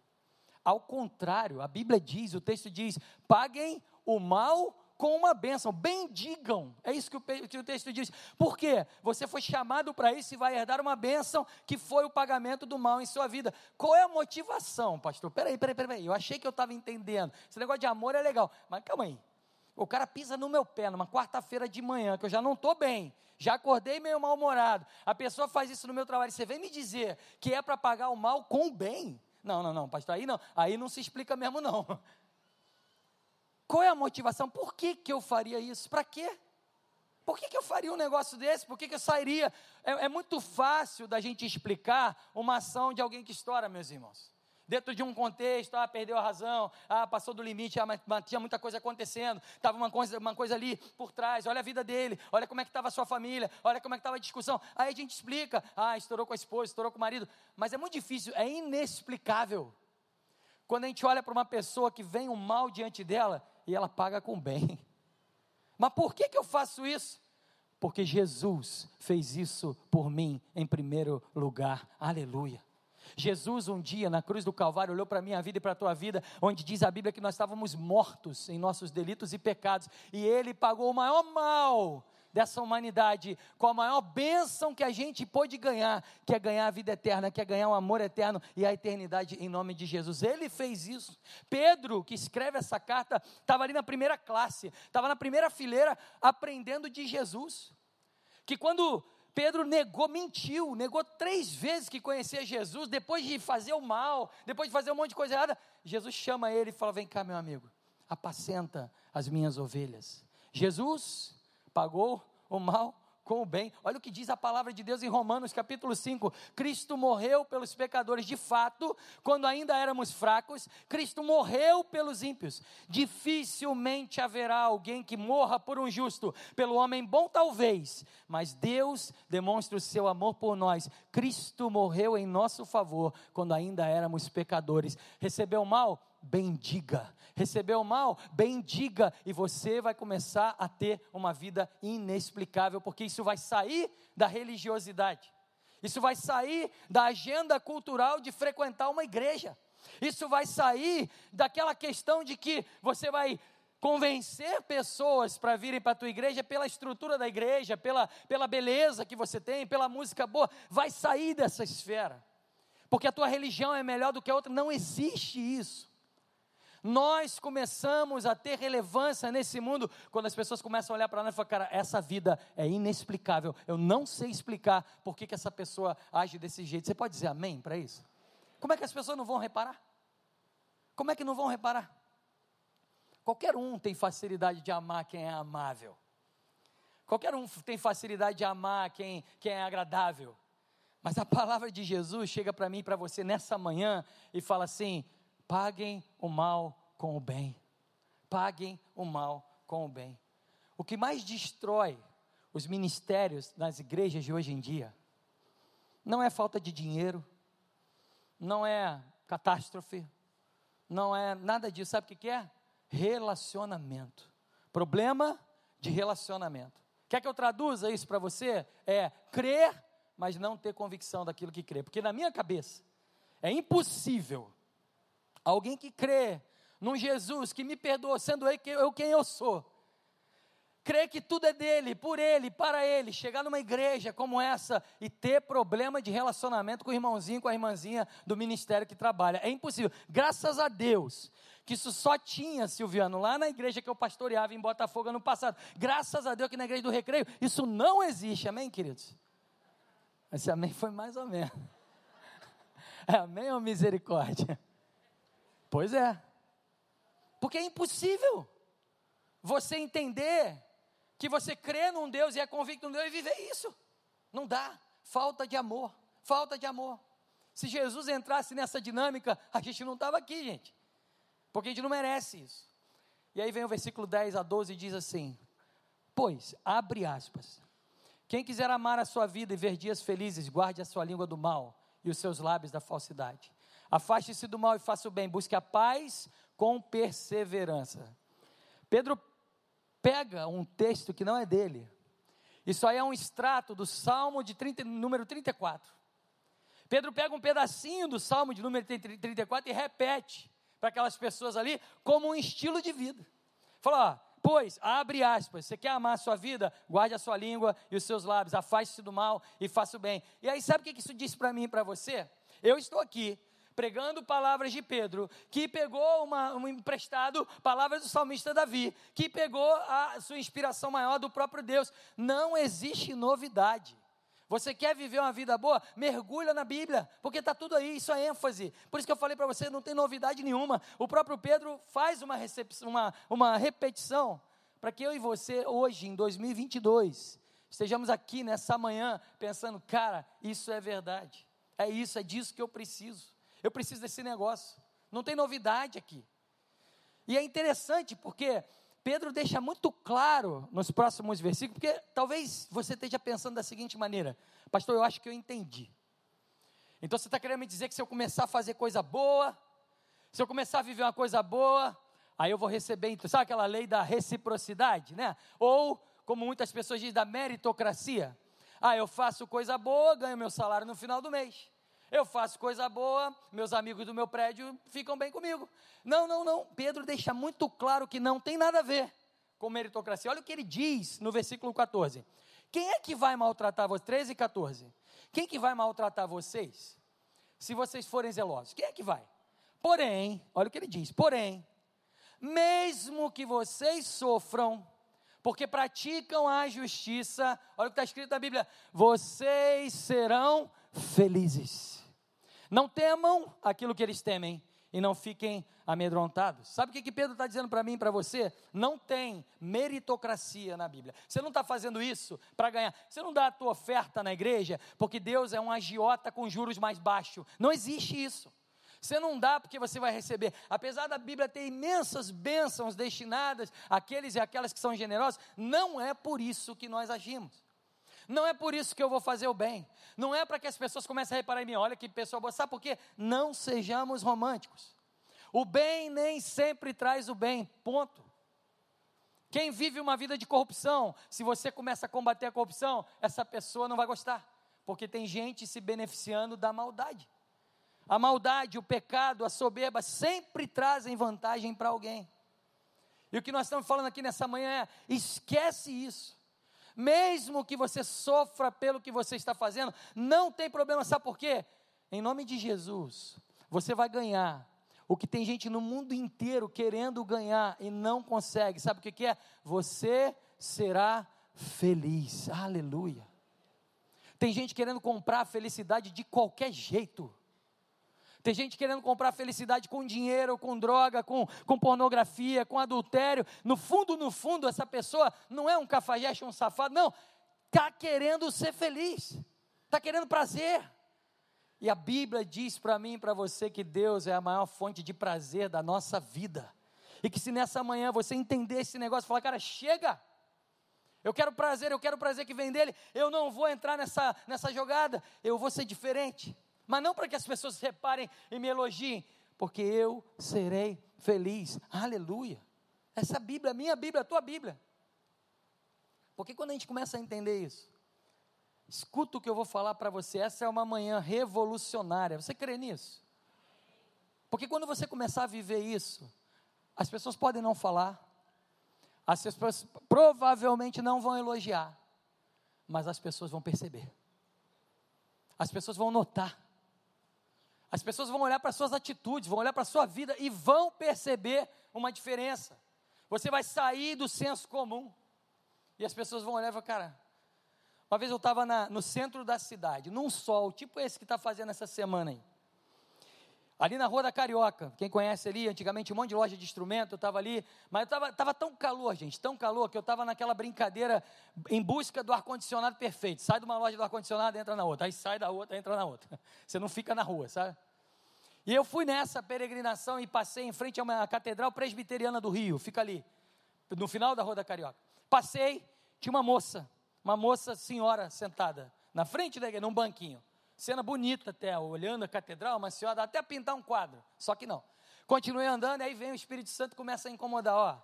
Ao contrário, a Bíblia diz, o texto diz: paguem o mal com uma bênção, bendigam. É isso que o, texto diz. Por quê? Você foi chamado para isso e vai herdar uma bênção que foi o pagamento do mal em sua vida. Qual é a motivação, pastor? Peraí, peraí, peraí. Eu achei que eu estava entendendo. Esse negócio de amor é legal, mas calma aí. O cara pisa no meu pé numa quarta-feira de manhã, que eu já não estou bem, já acordei meio mal-humorado. A pessoa faz isso no meu trabalho. Você vem me dizer que é para pagar o mal com o bem? Não, não, não, pastor, aí não, aí não se explica mesmo, não. (laughs) Qual é a motivação? Por que, que eu faria isso? Para quê? Por que, que eu faria um negócio desse? Por que, que eu sairia? É, é muito fácil da gente explicar uma ação de alguém que estoura, meus irmãos dentro de um contexto, ah, perdeu a razão, ah, passou do limite, ah, mas, tinha muita coisa acontecendo, estava uma coisa, uma coisa ali por trás, olha a vida dele, olha como é que estava a sua família, olha como é que estava a discussão, aí a gente explica, ah, estourou com a esposa, estourou com o marido, mas é muito difícil, é inexplicável, quando a gente olha para uma pessoa que vem um mal diante dela, e ela paga com bem, (laughs) mas por que que eu faço isso? Porque Jesus fez isso por mim em primeiro lugar, aleluia. Jesus, um dia na cruz do Calvário, olhou para a minha vida e para a tua vida, onde diz a Bíblia que nós estávamos mortos em nossos delitos e pecados, e Ele pagou o maior mal dessa humanidade, com a maior bênção que a gente pôde ganhar, que é ganhar a vida eterna, que é ganhar o amor eterno e a eternidade em nome de Jesus. Ele fez isso. Pedro, que escreve essa carta, estava ali na primeira classe, estava na primeira fileira aprendendo de Jesus. Que quando Pedro negou, mentiu, negou três vezes que conhecia Jesus, depois de fazer o mal, depois de fazer um monte de coisa errada. Jesus chama ele e fala: Vem cá, meu amigo, apacenta as minhas ovelhas. Jesus pagou o mal com o bem. Olha o que diz a palavra de Deus em Romanos capítulo 5. Cristo morreu pelos pecadores de fato, quando ainda éramos fracos, Cristo morreu pelos ímpios. Dificilmente haverá alguém que morra por um justo, pelo homem bom talvez, mas Deus demonstra o seu amor por nós. Cristo morreu em nosso favor quando ainda éramos pecadores. Recebeu mal? Bendiga. Recebeu mal, bendiga, e você vai começar a ter uma vida inexplicável, porque isso vai sair da religiosidade, isso vai sair da agenda cultural de frequentar uma igreja, isso vai sair daquela questão de que você vai convencer pessoas para virem para a tua igreja pela estrutura da igreja, pela, pela beleza que você tem, pela música boa, vai sair dessa esfera. Porque a tua religião é melhor do que a outra, não existe isso nós começamos a ter relevância nesse mundo quando as pessoas começam a olhar para nós e falar, cara, essa vida é inexplicável, eu não sei explicar por que, que essa pessoa age desse jeito. Você pode dizer amém para isso? Como é que as pessoas não vão reparar? Como é que não vão reparar? Qualquer um tem facilidade de amar quem é amável. Qualquer um tem facilidade de amar quem, quem é agradável. Mas a palavra de Jesus chega para mim e para você nessa manhã e fala assim: Paguem o mal com o bem. Paguem o mal com o bem. O que mais destrói os ministérios nas igrejas de hoje em dia não é falta de dinheiro, não é catástrofe, não é nada disso. Sabe o que é? Relacionamento. Problema de relacionamento. Quer que eu traduza isso para você? É crer, mas não ter convicção daquilo que crê. Porque na minha cabeça é impossível alguém que crê num Jesus que me perdoa, sendo eu quem eu sou, crê que tudo é dele, por ele, para ele, chegar numa igreja como essa e ter problema de relacionamento com o irmãozinho, com a irmãzinha do ministério que trabalha. É impossível. Graças a Deus que isso só tinha, Silviano, lá na igreja que eu pastoreava em Botafogo no passado. Graças a Deus que na igreja do Recreio isso não existe. Amém, queridos? Esse amém foi mais ou menos. É (laughs) amém ou misericórdia? Pois é. Porque é impossível você entender que você crê num Deus e é convicto num Deus e viver isso. Não dá. Falta de amor. Falta de amor. Se Jesus entrasse nessa dinâmica, a gente não estava aqui, gente. Porque a gente não merece isso. E aí vem o versículo 10 a 12 e diz assim: Pois, abre aspas. Quem quiser amar a sua vida e ver dias felizes, guarde a sua língua do mal e os seus lábios da falsidade. Afaste-se do mal e faça o bem, busque a paz com perseverança. Pedro pega um texto que não é dele Isso aí é um extrato do Salmo de 30, número 34. Pedro pega um pedacinho do Salmo de número 34 e repete para aquelas pessoas ali como um estilo de vida. Fala, ó, pois, abre aspas, você quer amar a sua vida? Guarde a sua língua e os seus lábios, afaste-se do mal e faça o bem. E aí, sabe o que isso diz para mim e para você? Eu estou aqui pregando palavras de Pedro, que pegou uma, um emprestado palavras do salmista Davi, que pegou a sua inspiração maior do próprio Deus. Não existe novidade. Você quer viver uma vida boa? Mergulha na Bíblia, porque está tudo aí, isso é ênfase. Por isso que eu falei para você, não tem novidade nenhuma. O próprio Pedro faz uma, uma, uma repetição para que eu e você, hoje, em 2022, estejamos aqui nessa manhã pensando, cara, isso é verdade. É isso, é disso que eu preciso. Eu preciso desse negócio. Não tem novidade aqui. E é interessante porque Pedro deixa muito claro nos próximos versículos, porque talvez você esteja pensando da seguinte maneira: Pastor, eu acho que eu entendi. Então você está querendo me dizer que se eu começar a fazer coisa boa, se eu começar a viver uma coisa boa, aí eu vou receber, então, sabe aquela lei da reciprocidade, né? Ou, como muitas pessoas dizem, da meritocracia. Ah, eu faço coisa boa, ganho meu salário no final do mês. Eu faço coisa boa, meus amigos do meu prédio ficam bem comigo. Não, não, não. Pedro deixa muito claro que não tem nada a ver com meritocracia. Olha o que ele diz no versículo 14. Quem é que vai maltratar vocês? 13 e 14. Quem que vai maltratar vocês? Se vocês forem zelosos. Quem é que vai? Porém, olha o que ele diz. Porém, mesmo que vocês sofram, porque praticam a justiça, olha o que está escrito na Bíblia: vocês serão felizes. Não temam aquilo que eles temem e não fiquem amedrontados. Sabe o que, que Pedro está dizendo para mim e para você? Não tem meritocracia na Bíblia. Você não está fazendo isso para ganhar. Você não dá a tua oferta na igreja porque Deus é um agiota com juros mais baixos. Não existe isso. Você não dá porque você vai receber. Apesar da Bíblia ter imensas bênçãos destinadas àqueles e aquelas que são generosos, não é por isso que nós agimos. Não é por isso que eu vou fazer o bem. Não é para que as pessoas comecem a reparar em mim. Olha que pessoa boa. Sabe por quê? Não sejamos românticos. O bem nem sempre traz o bem. Ponto. Quem vive uma vida de corrupção, se você começa a combater a corrupção, essa pessoa não vai gostar. Porque tem gente se beneficiando da maldade. A maldade, o pecado, a soberba sempre trazem vantagem para alguém. E o que nós estamos falando aqui nessa manhã é: esquece isso mesmo que você sofra pelo que você está fazendo, não tem problema, sabe por quê? Em nome de Jesus, você vai ganhar o que tem gente no mundo inteiro querendo ganhar e não consegue, sabe o que, que é? Você será feliz, aleluia. Tem gente querendo comprar a felicidade de qualquer jeito. Tem gente querendo comprar felicidade com dinheiro, com droga, com, com pornografia, com adultério. No fundo, no fundo, essa pessoa não é um cafajeste, um safado, não. Está querendo ser feliz, está querendo prazer. E a Bíblia diz para mim e para você que Deus é a maior fonte de prazer da nossa vida. E que se nessa manhã você entender esse negócio, falar, cara, chega. Eu quero prazer, eu quero prazer que vem dele. Eu não vou entrar nessa, nessa jogada. Eu vou ser diferente mas não para que as pessoas reparem e me elogiem, porque eu serei feliz. Aleluia. Essa Bíblia, minha Bíblia, a tua Bíblia. Porque quando a gente começa a entender isso, escuta o que eu vou falar para você, essa é uma manhã revolucionária. Você crê nisso? Porque quando você começar a viver isso, as pessoas podem não falar, as pessoas provavelmente não vão elogiar, mas as pessoas vão perceber, as pessoas vão notar, as pessoas vão olhar para suas atitudes, vão olhar para sua vida e vão perceber uma diferença. Você vai sair do senso comum. E as pessoas vão olhar e falar, cara, uma vez eu estava no centro da cidade, num sol, tipo esse que está fazendo essa semana aí. Ali na Rua da Carioca, quem conhece ali, antigamente um monte de loja de instrumento, eu estava ali, mas estava tava tão calor, gente, tão calor, que eu estava naquela brincadeira em busca do ar-condicionado perfeito. Sai de uma loja do ar-condicionado, entra na outra, aí sai da outra, entra na outra. (laughs) Você não fica na rua, sabe? E eu fui nessa peregrinação e passei em frente a uma catedral presbiteriana do Rio, fica ali, no final da Rua da Carioca. Passei, tinha uma moça, uma moça senhora sentada na frente da igreja, num banquinho. Cena bonita até, olhando a catedral, uma senhora, até pintar um quadro, só que não. Continuei andando, aí vem o Espírito Santo e começa a incomodar, ó,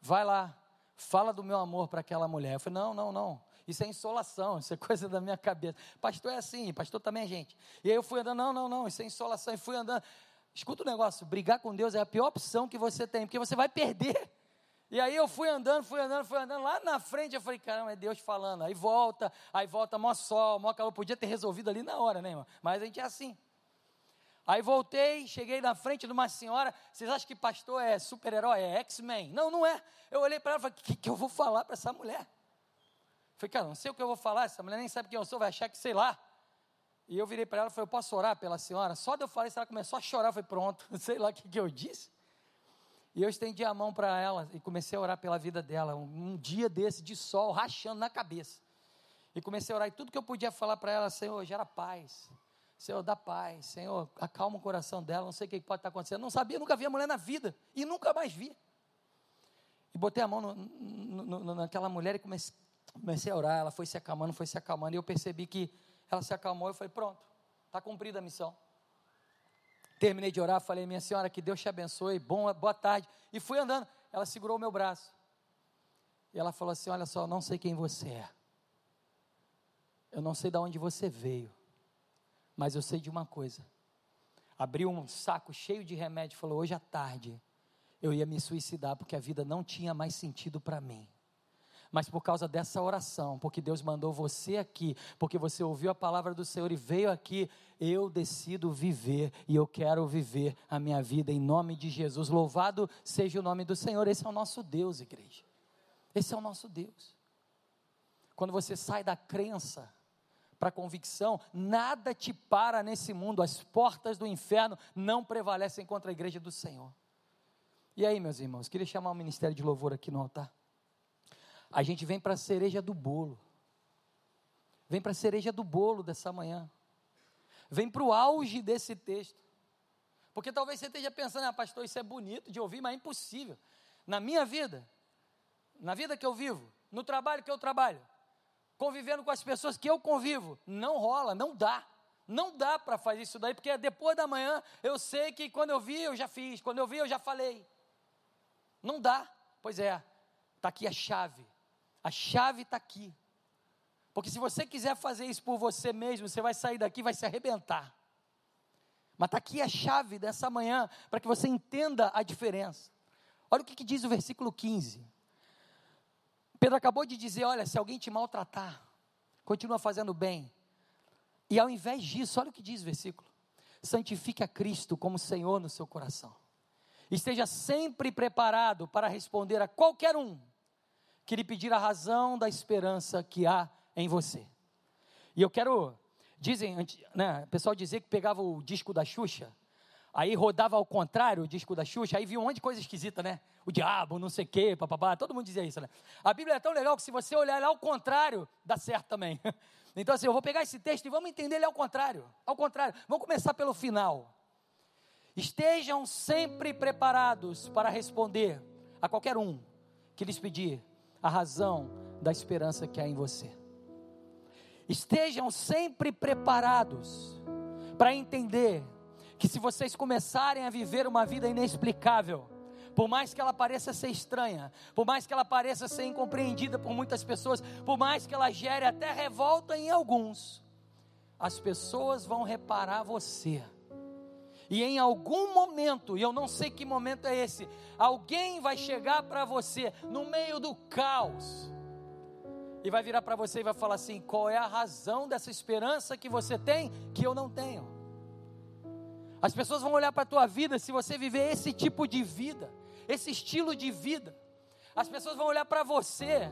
vai lá, fala do meu amor para aquela mulher. Eu falei, não, não, não, isso é insolação, isso é coisa da minha cabeça. Pastor é assim, pastor também é gente. E aí eu fui andando, não, não, não, isso é insolação. E fui andando. Escuta o um negócio, brigar com Deus é a pior opção que você tem, porque você vai perder. E aí eu fui andando, fui andando, fui andando. Lá na frente eu falei, caramba, é Deus falando. Aí volta, aí volta, mó sol, mó calor. Podia ter resolvido ali na hora, né, irmão? Mas a gente é assim. Aí voltei, cheguei na frente de uma senhora. Vocês acham que pastor é super-herói, é X-Men? Não, não é. Eu olhei para ela e falei: o que, que eu vou falar para essa mulher? Falei, cara, não sei o que eu vou falar. Essa mulher nem sabe quem eu sou, vai achar que sei lá. E eu virei para ela e falei: eu posso orar pela senhora? Só de eu falar isso, ela começou a chorar. Falei: pronto, (laughs) sei lá o que, que eu disse. E eu estendi a mão para ela e comecei a orar pela vida dela. Um, dia desse de sol, rachando na cabeça. E comecei a orar. E tudo que eu podia falar para ela, Senhor, gera paz. Senhor, dá paz. Senhor, acalma o coração dela. Não sei o que pode estar acontecendo. Não sabia, nunca vi a mulher na vida. E nunca mais vi. E botei a mão no, no, no, naquela mulher e comecei, comecei, a orar. Ela foi se acalmando, foi se acalmando. E eu percebi que ela se acalmou. Eu falei: pronto, está cumprida a missão. Terminei de orar, falei: minha senhora, que Deus te abençoe. Bom, boa tarde. E fui andando. Ela segurou o meu braço. E ela falou assim: Olha só, não sei quem você é. Eu não sei de onde você veio. Mas eu sei de uma coisa. Abriu um saco cheio de remédio e falou: hoje à tarde eu ia me suicidar porque a vida não tinha mais sentido para mim. Mas por causa dessa oração, porque Deus mandou você aqui, porque você ouviu a palavra do Senhor e veio aqui, eu decido viver e eu quero viver a minha vida em nome de Jesus. Louvado seja o nome do Senhor. Esse é o nosso Deus, igreja. Esse é o nosso Deus. Quando você sai da crença, para a convicção, nada te para nesse mundo, as portas do inferno não prevalecem contra a igreja do Senhor. E aí, meus irmãos, queria chamar o ministério de louvor aqui no altar. A gente vem para a cereja do bolo. Vem para a cereja do bolo dessa manhã. Vem para o auge desse texto. Porque talvez você esteja pensando, ah, pastor, isso é bonito de ouvir, mas é impossível. Na minha vida, na vida que eu vivo, no trabalho que eu trabalho, convivendo com as pessoas que eu convivo. Não rola, não dá. Não dá para fazer isso daí, porque depois da manhã eu sei que quando eu vi eu já fiz, quando eu vi eu já falei. Não dá. Pois é, está aqui a chave. A chave está aqui. Porque se você quiser fazer isso por você mesmo, você vai sair daqui e vai se arrebentar. Mas está aqui a chave dessa manhã para que você entenda a diferença. Olha o que, que diz o versículo 15. Pedro acabou de dizer: olha, se alguém te maltratar, continua fazendo bem. E ao invés disso, olha o que diz o versículo: santifique a Cristo como Senhor no seu coração. Esteja sempre preparado para responder a qualquer um que lhe pedir a razão da esperança que há em você. E eu quero, dizem, né, o pessoal dizia que pegava o disco da Xuxa, aí rodava ao contrário o disco da Xuxa, aí via um monte de coisa esquisita, né? O diabo, não sei o quê, papapá, todo mundo dizia isso, né? A Bíblia é tão legal que se você olhar ela ao contrário, dá certo também. (laughs) Então assim, eu vou pegar esse texto e vamos entender ele ao contrário. Ao contrário, vamos começar pelo final. Estejam sempre preparados para responder a qualquer um que lhes pedir a razão da esperança que há em você. Estejam sempre preparados para entender que se vocês começarem a viver uma vida inexplicável, por mais que ela pareça ser estranha, por mais que ela pareça ser incompreendida por muitas pessoas, por mais que ela gere até revolta em alguns, as pessoas vão reparar você. E em algum momento, e eu não sei que momento é esse, alguém vai chegar para você no meio do caos e vai virar para você e vai falar assim: qual é a razão dessa esperança que você tem que eu não tenho? As pessoas vão olhar para a tua vida se você viver esse tipo de vida, esse estilo de vida. As pessoas vão olhar para você,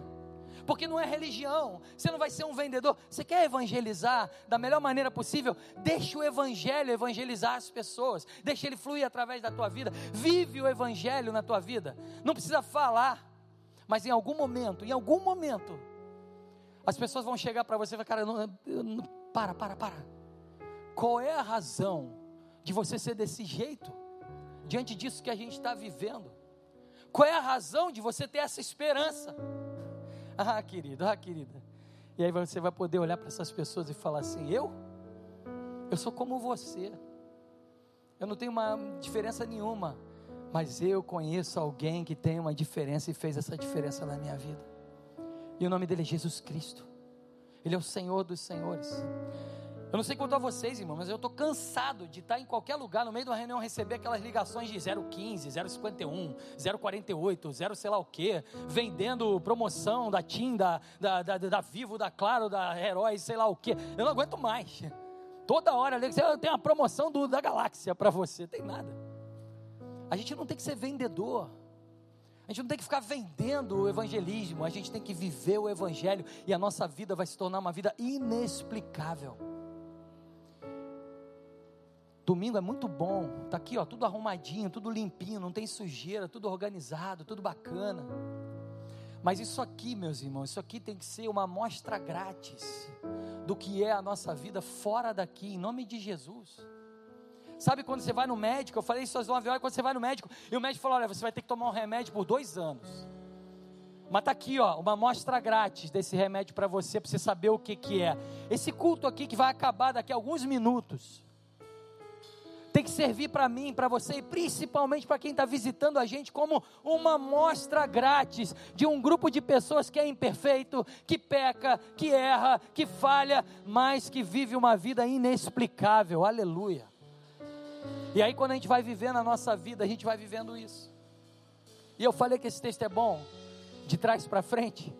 porque não é religião, você não vai ser um vendedor. Você quer evangelizar da melhor maneira possível? Deixa o evangelho evangelizar as pessoas, deixa ele fluir através da tua vida. Vive o evangelho na tua vida. Não precisa falar, mas em algum momento, em algum momento, as pessoas vão chegar para você e falar: Cara, não, não, para, para, para. Qual é a razão de você ser desse jeito, diante disso que a gente está vivendo? Qual é a razão de você ter essa esperança? (laughs) Ah, querido, ah, querida. E aí você vai poder olhar para essas pessoas e falar assim: Eu? Eu sou como você. Eu não tenho uma diferença nenhuma. Mas eu conheço alguém que tem uma diferença e fez essa diferença na minha vida. E o nome dele é Jesus Cristo. Ele é o Senhor dos senhores. Eu não sei quanto a vocês, irmão, mas eu estou cansado de estar em qualquer lugar, no meio de uma reunião, receber aquelas ligações de 015, 051, 048, 0 sei lá o quê, vendendo promoção da TIM, da, da, da, da Vivo, da Claro, da Herói, sei lá o quê. Eu não aguento mais. Toda hora, você tem uma promoção do, da galáxia para você, tem nada. A gente não tem que ser vendedor. A gente não tem que ficar vendendo o evangelismo, a gente tem que viver o evangelho e a nossa vida vai se tornar uma vida inexplicável. Domingo é muito bom, tá aqui, ó, tudo arrumadinho, tudo limpinho, não tem sujeira, tudo organizado, tudo bacana. Mas isso aqui, meus irmãos, isso aqui tem que ser uma amostra grátis do que é a nossa vida fora daqui, em nome de Jesus. Sabe quando você vai no médico? Eu falei isso às 9 horas, quando você vai no médico, e o médico falou: olha, você vai ter que tomar um remédio por dois anos. Mas está aqui, ó, uma amostra grátis desse remédio para você, para você saber o que, que é. Esse culto aqui que vai acabar daqui a alguns minutos tem que servir para mim, para você e principalmente para quem está visitando a gente como uma mostra grátis de um grupo de pessoas que é imperfeito, que peca, que erra, que falha, mas que vive uma vida inexplicável. Aleluia. E aí quando a gente vai vivendo a nossa vida, a gente vai vivendo isso. E eu falei que esse texto é bom de trás para frente,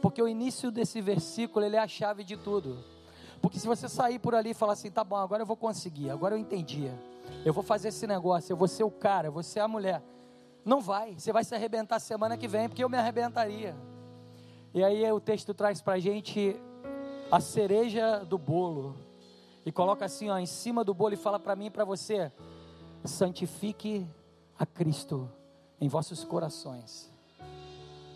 porque o início desse versículo ele é a chave de tudo. Porque se você sair por ali e falar assim, tá bom, agora eu vou conseguir, agora eu entendi. Eu vou fazer esse negócio, eu vou ser o cara, eu vou ser a mulher. Não vai, você vai se arrebentar semana que vem, porque eu me arrebentaria. E aí o texto traz para a gente a cereja do bolo. E coloca assim, ó, em cima do bolo e fala para mim e para você: santifique a Cristo em vossos corações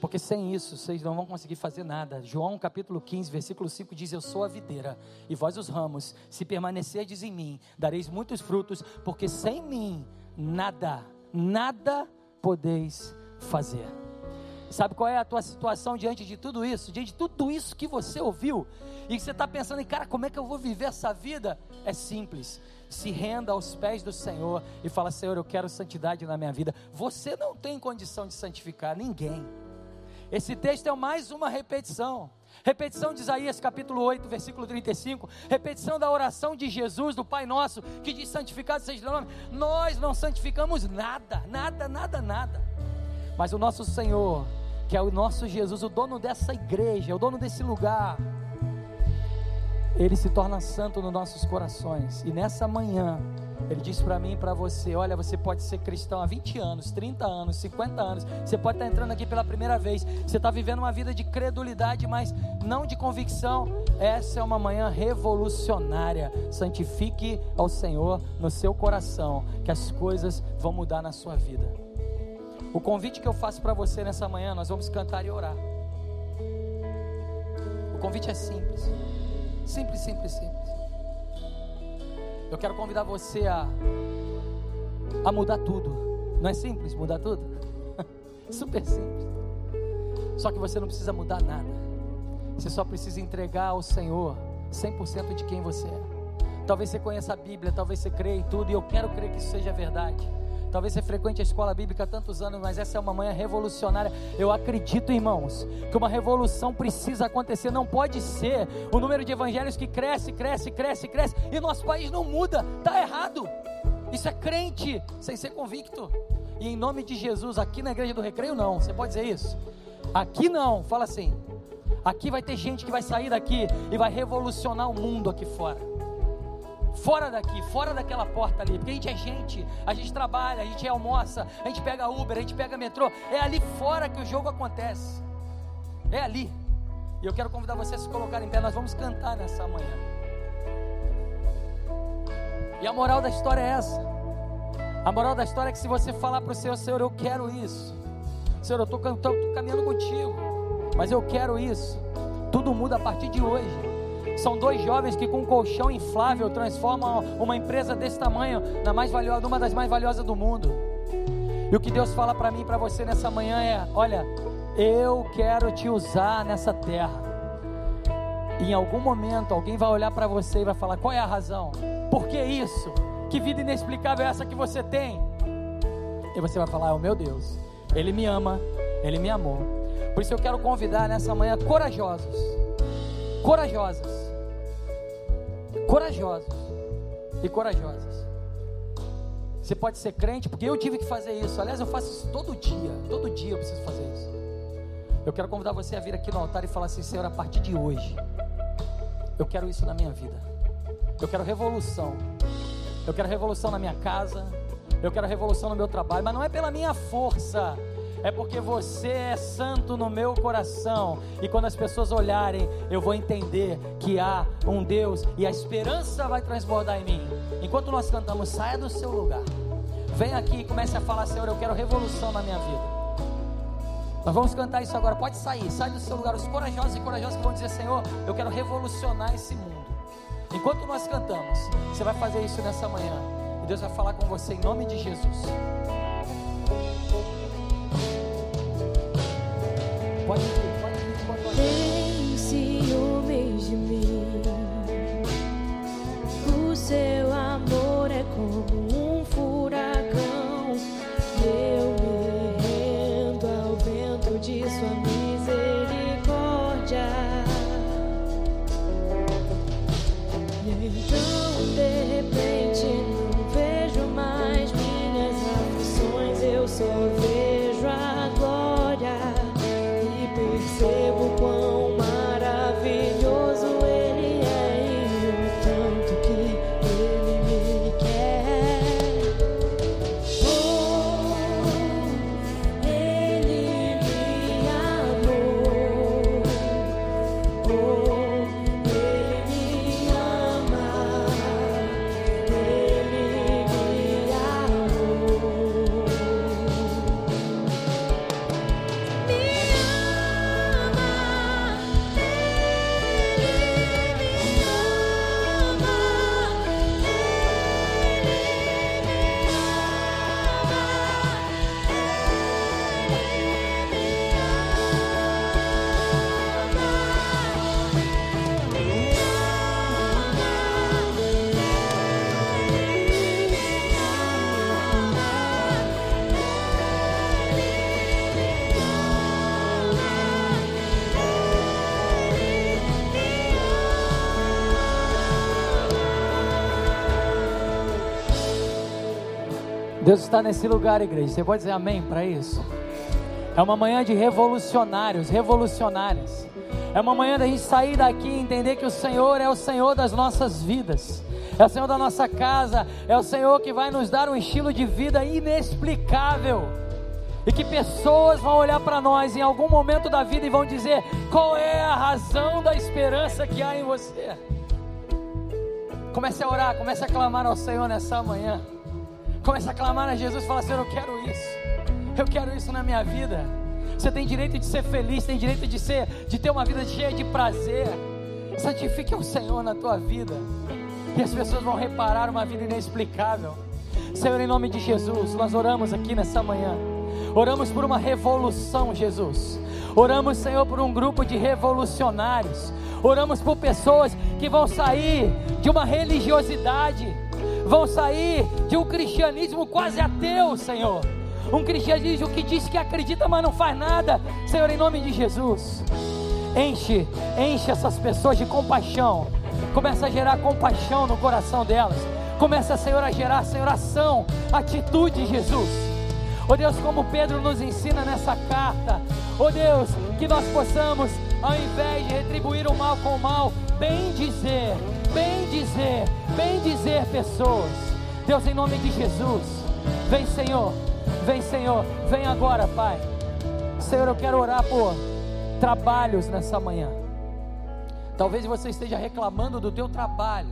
porque sem isso vocês não vão conseguir fazer nada. João capítulo 15, versículo 5 diz: Eu sou a videira, e vós os ramos, se permanecerdes em mim, dareis muitos frutos, porque sem mim nada, nada podeis fazer. Sabe qual é a tua situação diante de tudo isso? Diante de tudo isso que você ouviu e que você está pensando em, cara, como é que eu vou viver essa vida? É simples. Se renda aos pés do Senhor e fala: Senhor, eu quero santidade na minha vida. Você não tem condição de santificar ninguém. Esse texto é mais uma repetição. Repetição de Isaías capítulo 8, versículo 35. Repetição da oração de Jesus, do Pai Nosso, que diz: santificado seja o nome. Nós não santificamos nada, nada, nada, nada. Mas o nosso Senhor, que é o nosso Jesus, o dono dessa igreja, o dono desse lugar, ele se torna santo nos nossos corações. E nessa manhã, ele disse para mim e para você: olha, você pode ser cristão há 20 anos, 30 anos, 50 anos. Você pode estar entrando aqui pela primeira vez. Você está vivendo uma vida de credulidade, mas não de convicção. Essa é uma manhã revolucionária. Santifique ao Senhor no seu coração, que as coisas vão mudar na sua vida. O convite que eu faço para você nessa manhã, nós vamos cantar e orar. O convite é simples. Simples, simples, simples. Eu quero convidar você a, a mudar tudo. Não é simples mudar tudo? (laughs) Super simples. Só que você não precisa mudar nada. Você só precisa entregar ao Senhor 100% de quem você é. Talvez você conheça a Bíblia, talvez você creia em tudo, e eu quero crer que isso seja verdade. Talvez você frequente a escola bíblica há tantos anos, mas essa é uma manhã revolucionária. Eu acredito, irmãos, que uma revolução precisa acontecer. Não pode ser o número de evangelhos que cresce, cresce, cresce, cresce, e nosso país não muda. Está errado. Isso é crente sem ser convicto. E em nome de Jesus, aqui na igreja do Recreio, não. Você pode dizer isso? Aqui não. Fala assim. Aqui vai ter gente que vai sair daqui e vai revolucionar o mundo aqui fora fora daqui, fora daquela porta ali, porque a gente é gente, a gente trabalha, a gente almoça, a gente pega Uber, a gente pega metrô, é ali fora que o jogo acontece, é ali. E eu quero convidar você a se colocar em pé, nós vamos cantar nessa manhã. E a moral da história é essa. A moral da história é que se você falar para o Senhor, Senhor, eu quero isso. Senhor, eu estou caminhando contigo, mas eu quero isso. Tudo muda a partir de hoje. São dois jovens que com um colchão inflável transformam uma empresa desse tamanho na mais valiosa, uma das mais valiosas do mundo. E o que Deus fala para mim e para você nessa manhã é: olha, eu quero te usar nessa terra. E em algum momento alguém vai olhar para você e vai falar: qual é a razão? Por que isso? Que vida inexplicável é essa que você tem? E você vai falar: oh meu Deus, Ele me ama, Ele me amou. Por isso eu quero convidar nessa manhã corajosos corajosas. Corajosos e corajosas. Você pode ser crente, porque eu tive que fazer isso. Aliás, eu faço isso todo dia. Todo dia eu preciso fazer isso. Eu quero convidar você a vir aqui no altar e falar assim: Senhor, a partir de hoje, eu quero isso na minha vida. Eu quero revolução. Eu quero revolução na minha casa. Eu quero revolução no meu trabalho. Mas não é pela minha força é porque você é santo no meu coração. E quando as pessoas olharem, eu vou entender que há um Deus e a esperança vai transbordar em mim. Enquanto nós cantamos, saia do seu lugar. Vem aqui e comece a falar, Senhor, eu quero revolução na minha vida. Nós vamos cantar isso agora. Pode sair, sai do seu lugar. Os corajosos e corajosas que vão dizer, Senhor, eu quero revolucionar esse mundo. Enquanto nós cantamos, você vai fazer isso nessa manhã. E Deus vai falar com você em nome de Jesus. Pode ir, pode ir, pode ir. Está nesse lugar, igreja. Você pode dizer amém para isso? É uma manhã de revolucionários, revolucionárias. É uma manhã da gente sair daqui e entender que o Senhor é o Senhor das nossas vidas. É o Senhor da nossa casa, é o Senhor que vai nos dar um estilo de vida inexplicável. E que pessoas vão olhar para nós em algum momento da vida e vão dizer: qual é a razão da esperança que há em você? Comece a orar, comece a clamar ao Senhor nessa manhã. Comece a clamar a Jesus e falar: Senhor, eu quero isso. Eu quero isso na minha vida. Você tem direito de ser feliz, tem direito de ser, de ter uma vida cheia de prazer. Santifique o Senhor na tua vida. E as pessoas vão reparar uma vida inexplicável. Senhor, em nome de Jesus, nós oramos aqui nessa manhã. Oramos por uma revolução, Jesus. Oramos, Senhor, por um grupo de revolucionários. Oramos por pessoas que vão sair de uma religiosidade, vão sair de um cristianismo quase ateu, Senhor. Um cristianismo que diz que acredita, mas não faz nada. Senhor, em nome de Jesus, enche, enche essas pessoas de compaixão. Começa a gerar compaixão no coração delas. Começa, Senhor, a gerar, Senhor, ação, atitude, Jesus. Oh Deus, como Pedro nos ensina nessa carta, oh Deus, que nós possamos, ao invés de retribuir o mal com o mal, bem dizer, bem dizer, bem dizer pessoas. Deus, em nome de Jesus, vem Senhor, vem Senhor, vem agora, Pai. Senhor, eu quero orar por trabalhos nessa manhã. Talvez você esteja reclamando do teu trabalho.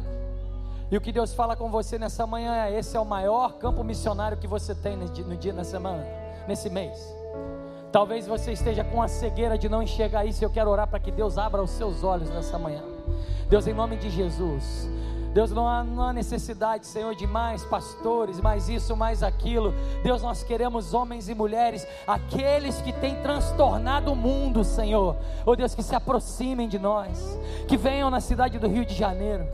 E o que Deus fala com você nessa manhã é: esse é o maior campo missionário que você tem no dia, no dia na semana, nesse mês. Talvez você esteja com a cegueira de não enxergar isso. Eu quero orar para que Deus abra os seus olhos nessa manhã. Deus, em nome de Jesus. Deus, não há, não há necessidade, Senhor, de mais pastores, mais isso, mais aquilo. Deus, nós queremos homens e mulheres, aqueles que têm transtornado o mundo, Senhor. Oh Deus, que se aproximem de nós, que venham na cidade do Rio de Janeiro.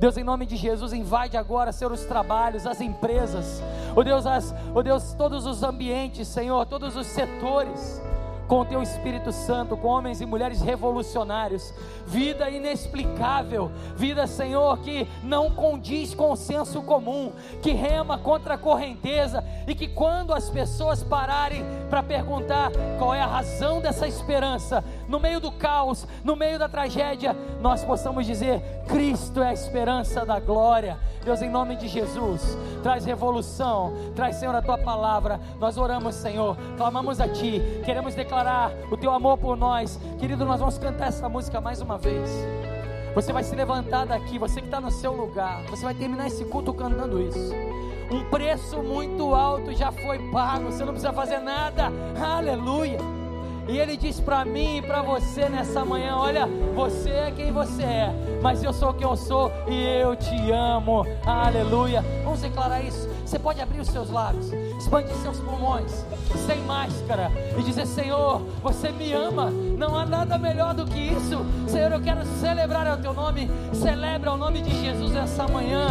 Deus, em nome de Jesus, invade agora, Senhor, os trabalhos, as empresas. Oh Deus, as, oh Deus, todos os ambientes, Senhor, todos os setores. Com o teu Espírito Santo, com homens e mulheres revolucionários, vida inexplicável, vida, Senhor, que não condiz com o senso comum, que rema contra a correnteza e que quando as pessoas pararem para perguntar qual é a razão dessa esperança, no meio do caos, no meio da tragédia, nós possamos dizer: Cristo é a esperança da glória. Deus, em nome de Jesus, traz revolução, traz, Senhor, a tua palavra. Nós oramos, Senhor, clamamos a Ti, queremos declarar o Teu amor por nós. Querido, nós vamos cantar essa música mais uma vez. Você vai se levantar daqui, você que está no seu lugar, você vai terminar esse culto cantando isso. Um preço muito alto já foi pago, você não precisa fazer nada, aleluia. E Ele diz para mim e para você nessa manhã: Olha, você é quem você é, mas eu sou quem eu sou e eu te amo. Aleluia. Vamos declarar isso. Você pode abrir os seus lábios, expandir seus pulmões, sem máscara, e dizer: Senhor, você me ama. Não há nada melhor do que isso. Senhor, eu quero celebrar o teu nome. Celebra o nome de Jesus essa manhã.